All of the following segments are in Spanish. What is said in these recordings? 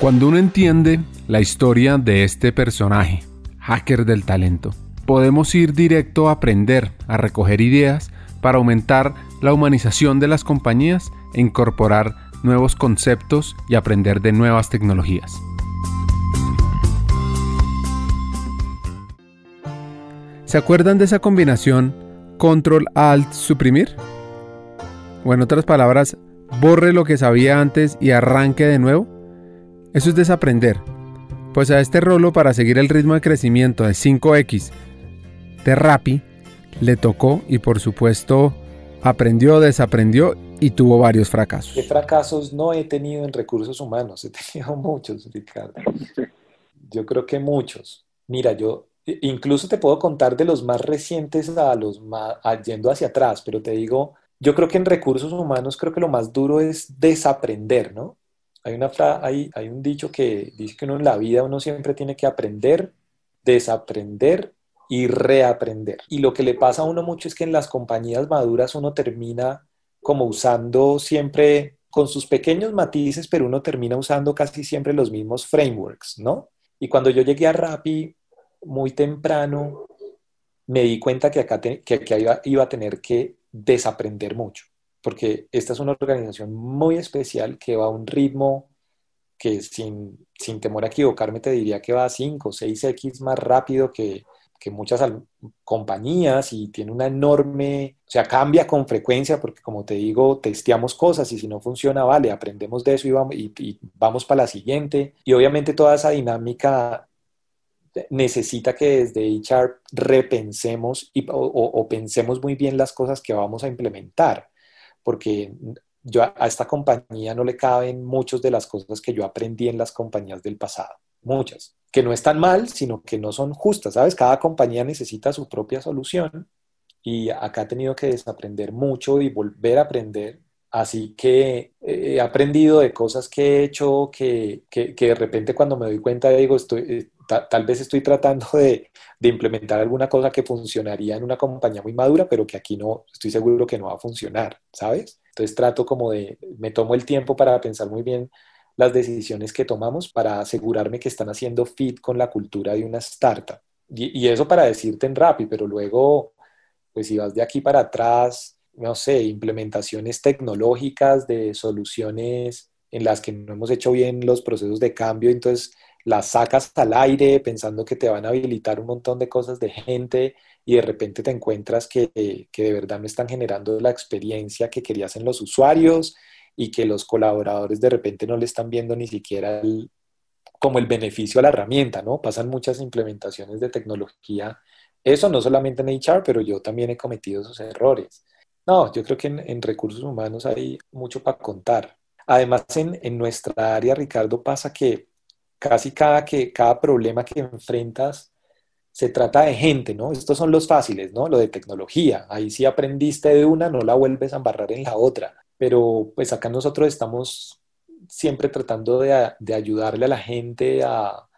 Cuando uno entiende la historia de este personaje, hacker del talento, podemos ir directo a aprender, a recoger ideas para aumentar la humanización de las compañías e incorporar nuevos conceptos y aprender de nuevas tecnologías. ¿Se acuerdan de esa combinación control alt suprimir? O en otras palabras, borre lo que sabía antes y arranque de nuevo. Eso es desaprender. Pues a este rolo para seguir el ritmo de crecimiento de 5X de Rappi le tocó y por supuesto aprendió, desaprendió y tuvo varios fracasos. ¿Qué fracasos no he tenido en recursos humanos? He tenido muchos, Ricardo. Yo creo que muchos. Mira, yo incluso te puedo contar de los más recientes a los más, yendo hacia atrás, pero te digo, yo creo que en recursos humanos creo que lo más duro es desaprender, ¿no? Hay, una hay, un dicho que dice que uno en la vida uno siempre tiene que aprender, desaprender y reaprender. Y lo que le pasa a uno mucho es que en las compañías maduras uno termina como usando siempre con sus pequeños matices, pero uno termina usando casi siempre los mismos frameworks, ¿no? Y cuando yo llegué a Rappi muy temprano, me di cuenta que acá, que, iba a tener que desaprender mucho porque esta es una organización muy especial que va a un ritmo que sin, sin temor a equivocarme te diría que va a 5 o 6x más rápido que, que muchas compañías y tiene una enorme, o sea, cambia con frecuencia porque como te digo, testeamos cosas y si no funciona, vale, aprendemos de eso y vamos, y, vamos para la siguiente. Y obviamente toda esa dinámica necesita que desde HR repensemos y, o pensemos muy bien las cosas que vamos a implementar porque yo a esta compañía no le caben muchas de las cosas que yo aprendí en las compañías del pasado, muchas, que no están mal, sino que no son justas, ¿sabes? Cada compañía necesita su propia solución y acá he tenido que desaprender mucho y volver a aprender. Así que he aprendido de cosas que he hecho que, que, que de repente cuando me doy cuenta digo, estoy, tal vez estoy tratando de, implementar alguna cosa que funcionaría en una compañía muy madura, pero que aquí no, estoy seguro que no va a funcionar, ¿sabes? Entonces trato como de, me tomo el tiempo para pensar muy bien las decisiones que tomamos para asegurarme que están haciendo fit con la cultura de una startup. Y, y eso para decirte en Rappi, pero luego, pues si vas de aquí para atrás, no sé, implementaciones tecnológicas de soluciones en las que no hemos hecho bien los procesos de cambio, entonces las sacas al aire pensando que te van a habilitar un montón de cosas de gente y de repente te encuentras que, de verdad me están generando la experiencia que querías en los usuarios y que los colaboradores de repente no le están viendo ni siquiera como el beneficio a la herramienta, ¿no? Pasan muchas implementaciones de tecnología. Eso no solamente en HR, pero yo también he cometido esos errores. No, yo creo que en, recursos humanos hay mucho para contar. Además, en, en nuestra área, Ricardo, pasa que casi cada, que, cada problema que enfrentas se trata de gente, ¿no? Estos son los fáciles, ¿no? Lo de tecnología. Ahí sí aprendiste de una, no la vuelves a embarrar en la otra. Pero pues acá nosotros estamos siempre tratando de, de ayudarle a la gente, a,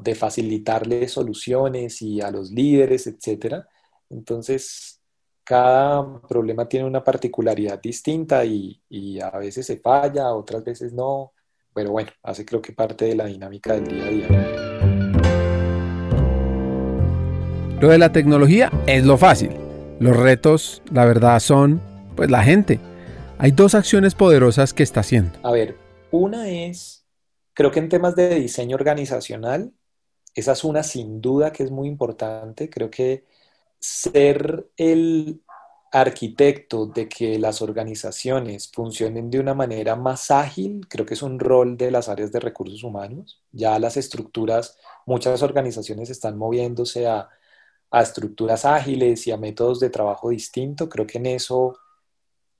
de facilitarle soluciones y a los líderes, etcétera. Entonces, cada problema tiene una particularidad distinta y, y a veces se falla, otras veces no pero bueno, hace creo que parte de la dinámica del día a día. Lo de la tecnología es lo fácil. Los retos, la verdad, son pues la gente. Hay dos acciones poderosas que está haciendo. A ver, una es, creo que en temas de diseño organizacional, esa es una sin duda que es muy importante. Creo que ser el arquitecto de que las organizaciones funcionen de una manera más ágil, creo que es un rol de las áreas de recursos humanos. Ya las estructuras, muchas organizaciones están moviéndose a, estructuras ágiles y a métodos de trabajo distintos. Creo que en eso,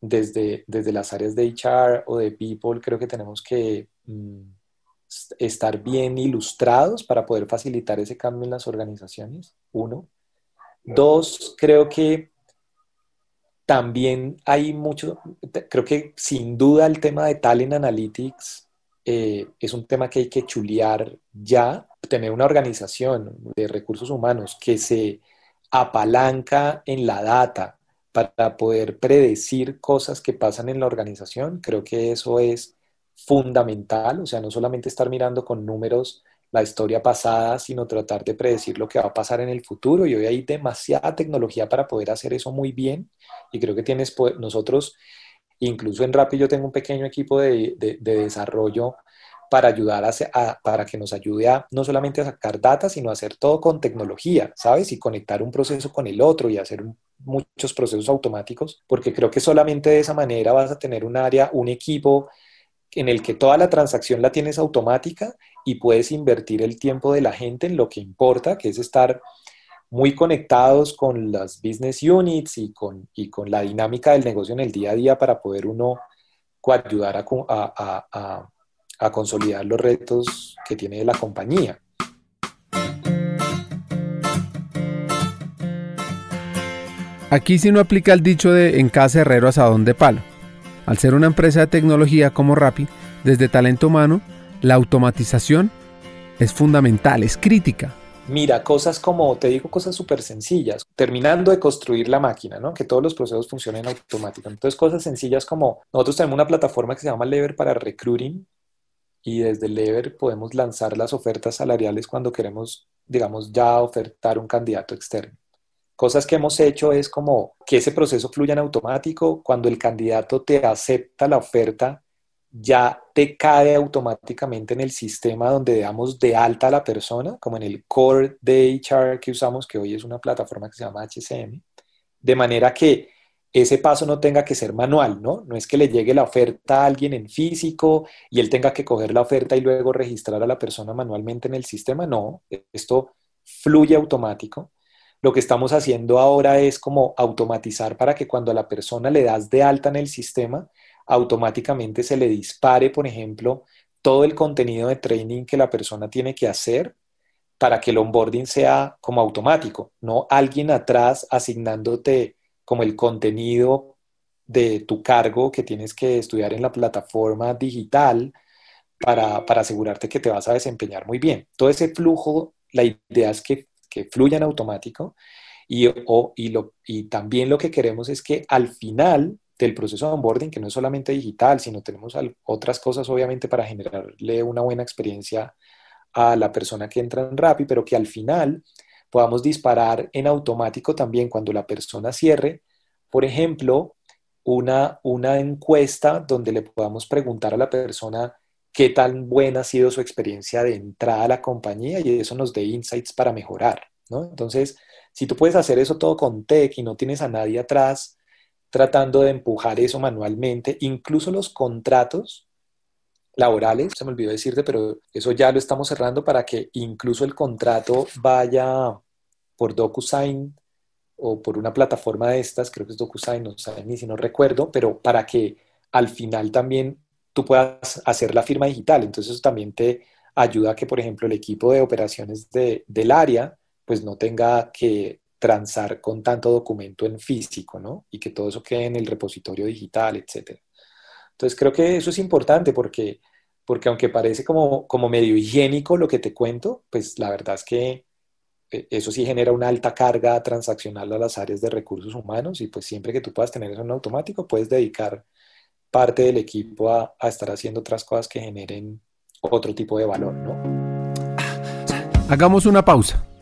desde, desde las áreas de HR o de People, creo que tenemos que mm, estar bien ilustrados para poder facilitar ese cambio en las organizaciones. Uno. Dos, creo que también hay mucho, creo que sin duda el tema de Talent Analytics eh, es un tema que hay que chulear ya, tener una organización de recursos humanos que se apalanca en la data para poder predecir cosas que pasan en la organización, creo que eso es fundamental, o sea, no solamente estar mirando con números la historia pasada, sino tratar de predecir lo que va a pasar en el futuro. Y hoy hay demasiada tecnología para poder hacer eso muy bien. Y creo que tienes, nosotros, incluso en Rappi, yo tengo un pequeño equipo de, desarrollo para ayudar a, para que nos ayude a no solamente a sacar data, sino a hacer todo con tecnología, ¿sabes? Y conectar un proceso con el otro y hacer muchos procesos automáticos, porque creo que solamente de esa manera vas a tener un área, un equipo en el que toda la transacción la tienes automática y puedes invertir el tiempo de la gente en lo que importa, que es estar muy conectados con las business units y con, y con la dinámica del negocio en el día a día para poder uno ayudar a, a, a consolidar los retos que tiene la compañía. Aquí sí no aplica el dicho de en casa herrero asadón de palo. Al ser una empresa de tecnología como Rappi, desde talento humano, la automatización es fundamental, es crítica. Mira, cosas como, te digo cosas súper sencillas, terminando de construir la máquina, ¿no? Que todos los procesos funcionen automáticamente. Entonces, cosas sencillas como, nosotros tenemos una plataforma que se llama Lever para recruiting y desde Lever podemos lanzar las ofertas salariales cuando queremos, digamos, ya ofertar un candidato externo. Cosas que hemos hecho es como que ese proceso fluya en automático. Cuando el candidato te acepta la oferta, ya te cae automáticamente en el sistema donde damos de alta a la persona, como en el core de HR que usamos, que hoy es una plataforma que se llama HCM, de manera que ese paso no tenga que ser manual, ¿no? No es que le llegue la oferta a alguien en físico y él tenga que coger la oferta y luego registrar a la persona manualmente en el sistema, no, esto fluye automático lo que estamos haciendo ahora es como automatizar para que cuando a la persona le das de alta en el sistema, automáticamente se le dispare, por ejemplo, todo el contenido de training que la persona tiene que hacer para que el onboarding sea como automático, no alguien atrás asignándote como el contenido de tu cargo que tienes que estudiar en la plataforma digital para, para asegurarte que te vas a desempeñar muy bien. Todo ese flujo, la idea es que que fluya en automático. Y, y, lo, y también lo que queremos es que al final del proceso de onboarding, que no es solamente digital, sino tenemos otras cosas obviamente para generarle una buena experiencia a la persona que entra en Rappi, pero que al final podamos disparar en automático también cuando la persona cierre, por ejemplo, una, una encuesta donde le podamos preguntar a la persona qué tan buena ha sido su experiencia de entrada a la compañía y eso nos dé insights para mejorar, ¿no? Entonces, si tú puedes hacer eso todo con tech y no tienes a nadie atrás tratando de empujar eso manualmente, incluso los contratos laborales, se me olvidó decirte, pero eso ya lo estamos cerrando para que incluso el contrato vaya por DocuSign o por una plataforma de estas, creo que es DocuSign, no sé ni si no recuerdo, pero para que al final también tú puedas hacer la firma digital. Entonces eso también te ayuda a que, por ejemplo, el equipo de operaciones de, del área pues no tenga que transar con tanto documento en físico, ¿no? Y que todo eso quede en el repositorio digital, etc. Entonces creo que eso es importante porque, porque aunque parece como, como medio higiénico lo que te cuento, pues la verdad es que eh, eso sí genera una alta carga transaccional a las áreas de recursos humanos y pues siempre que tú puedas tener eso en automático, puedes dedicar parte del equipo a, estar haciendo otras cosas que generen otro tipo de valor, ¿no? Hagamos una pausa.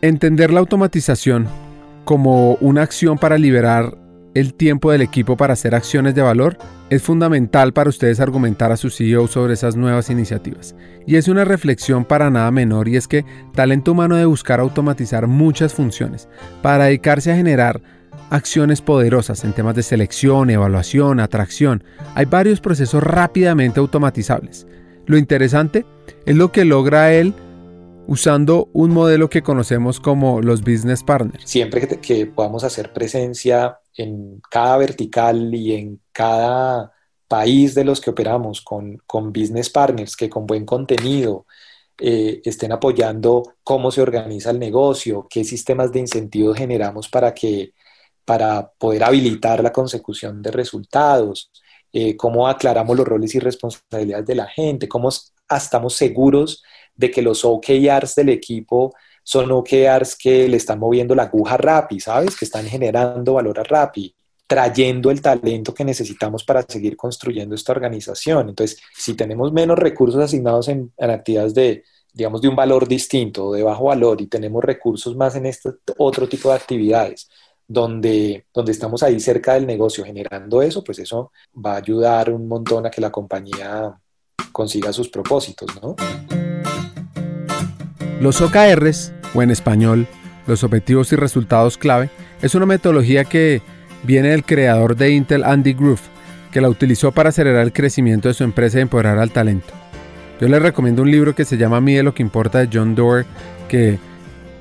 Entender la automatización como una acción para liberar el tiempo del equipo para hacer acciones de valor es fundamental para ustedes argumentar a su CEO sobre esas nuevas iniciativas. Y es una reflexión para nada menor y es que talento humano debe buscar automatizar muchas funciones para dedicarse a generar acciones poderosas en temas de selección, evaluación, atracción. Hay varios procesos rápidamente automatizables. Lo interesante es lo que logra él usando un modelo que conocemos como los business partners. Siempre que, podamos hacer presencia en cada vertical y en cada país de los que operamos con, con business partners que con buen contenido eh, estén apoyando cómo se organiza el negocio, qué sistemas de incentivos generamos para, que, para poder habilitar la consecución de resultados, eh, cómo aclaramos los roles y responsabilidades de la gente, cómo estamos seguros de que los OKRs del equipo son OKRs que le están moviendo la aguja rápido, ¿sabes? Que están generando valor rápido, trayendo el talento que necesitamos para seguir construyendo esta organización. Entonces, si tenemos menos recursos asignados en, actividades de, digamos, de un valor distinto, de bajo valor, y tenemos recursos más en este otro tipo de actividades, donde, donde estamos ahí cerca del negocio generando eso, pues eso va a ayudar un montón a que la compañía consiga sus propósitos, ¿no? Los OKRs, o en español, los objetivos y resultados clave, es una metodología que viene del creador de Intel, Andy Grove, que la utilizó para acelerar el crecimiento de su empresa y empoderar al talento. Yo les recomiendo un libro que se llama Mide lo que importa de John Doerr, que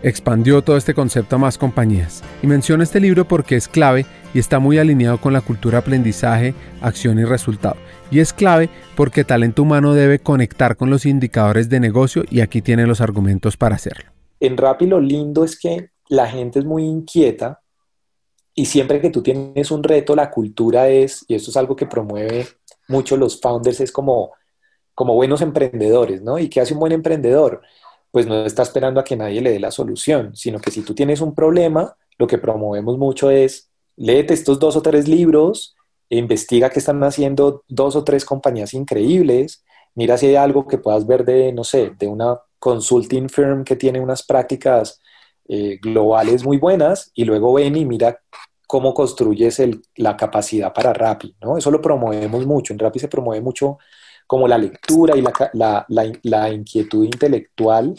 expandió todo este concepto a más compañías. Y menciono este libro porque es clave y está muy alineado con la cultura aprendizaje, acción y resultado. Y es clave porque talento humano debe conectar con los indicadores de negocio y aquí tiene los argumentos para hacerlo. En Rappi lo lindo es que la gente es muy inquieta y siempre que tú tienes un reto, la cultura es, y esto es algo que promueve mucho los founders, es como, como buenos emprendedores, ¿no? ¿Y qué hace un buen emprendedor? Pues no está esperando a que nadie le dé la solución, sino que si tú tienes un problema, lo que promovemos mucho es, léete estos dos o tres libros, investiga qué están haciendo dos o tres compañías increíbles, mira si hay algo que puedas ver de, no sé, de una consulting firm que tiene unas prácticas eh, globales muy buenas y luego ven y mira cómo construyes la capacidad para Rappi, ¿no? Eso lo promovemos mucho. En Rappi se promueve mucho como la lectura y la, inquietud intelectual.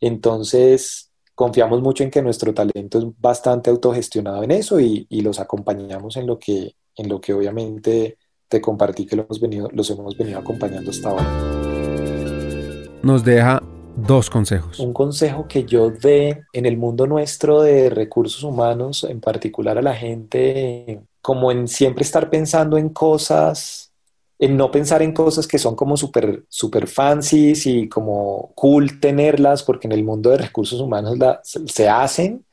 Entonces, confiamos mucho en que nuestro talento es bastante autogestionado en eso y los acompañamos en lo que en lo que obviamente te compartí que hemos venido, los hemos venido acompañando hasta ahora. Nos deja dos consejos. Un consejo que yo dé en el mundo nuestro de recursos humanos, en particular a la gente, como en siempre estar pensando en cosas, en no pensar en cosas que son como súper super fancies y como cool tenerlas, porque en el mundo de recursos humanos se hacen,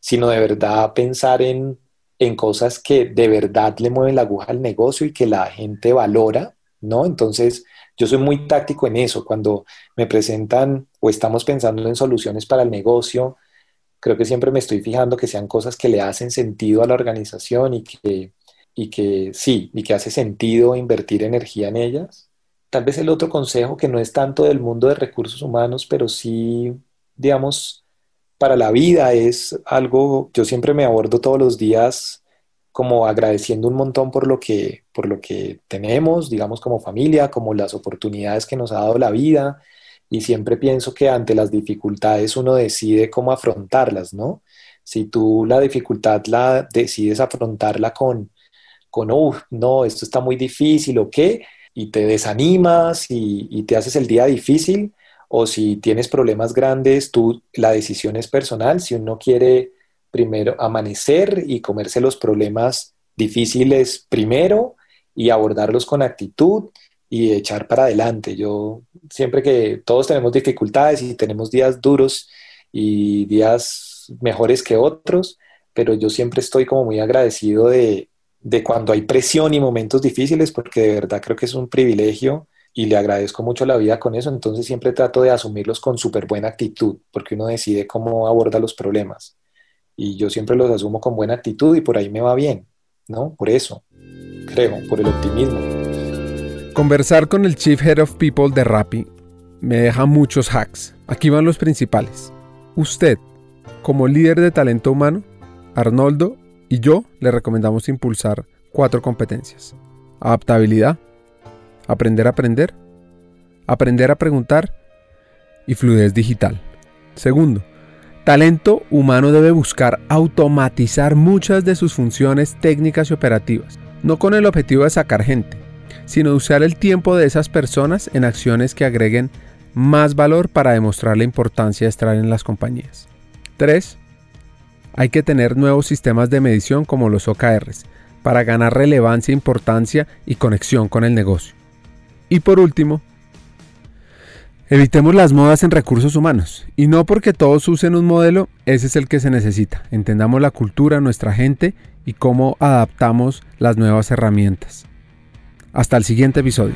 sino de verdad pensar en en cosas que de verdad le mueven la aguja al negocio y que la gente valora, ¿no? Entonces, yo soy muy táctico en eso. Cuando me presentan o estamos pensando en soluciones para el negocio, creo que siempre me estoy fijando que sean cosas que le hacen sentido a la organización y que, y que sí, y que hace sentido invertir energía en ellas. Tal vez el otro consejo que no es tanto del mundo de recursos humanos, pero sí, digamos, para la vida es algo, yo siempre me abordo todos los días como agradeciendo un montón por lo que, por lo que tenemos, digamos como familia, como las oportunidades que nos ha dado la vida. Y siempre pienso que ante las dificultades uno decide cómo afrontarlas, ¿no? Si tú la dificultad la decides afrontarla con, con no, esto está muy difícil o qué, y te desanimas y te haces el día difícil, o si tienes problemas grandes, tú, la decisión es personal. Si uno quiere primero amanecer y comerse los problemas difíciles primero y abordarlos con actitud y echar para adelante. Yo siempre que todos tenemos dificultades y tenemos días duros y días mejores que otros, pero yo siempre estoy como muy agradecido de, de cuando hay presión y momentos difíciles, porque de verdad creo que es un privilegio y le agradezco mucho la vida con eso, entonces siempre trato de asumirlos con súper buena actitud, porque uno decide cómo aborda los problemas. Y yo siempre los asumo con buena actitud y por ahí me va bien, ¿no? Por eso, creo, por el optimismo. Conversar con el Chief Head of People de Rappi me deja muchos hacks. Aquí van los principales. Usted, como líder de talento humano, Arnoldo y yo le recomendamos impulsar cuatro competencias. Adaptabilidad, aprender a aprender, aprender a preguntar y fluidez digital. Segundo, talento humano debe buscar automatizar muchas de sus funciones técnicas y operativas, no con el objetivo de sacar gente, sino usar el tiempo de esas personas en acciones que agreguen más valor para demostrar la importancia de estar en las compañías. 3. Hay que tener nuevos sistemas de medición como los OKRs para ganar relevancia, importancia y conexión con el negocio. Y por último, evitemos las modas en recursos humanos. Y no porque todos usen un modelo, ese es el que se necesita. Entendamos la cultura, nuestra gente y cómo adaptamos las nuevas herramientas. Hasta el siguiente episodio.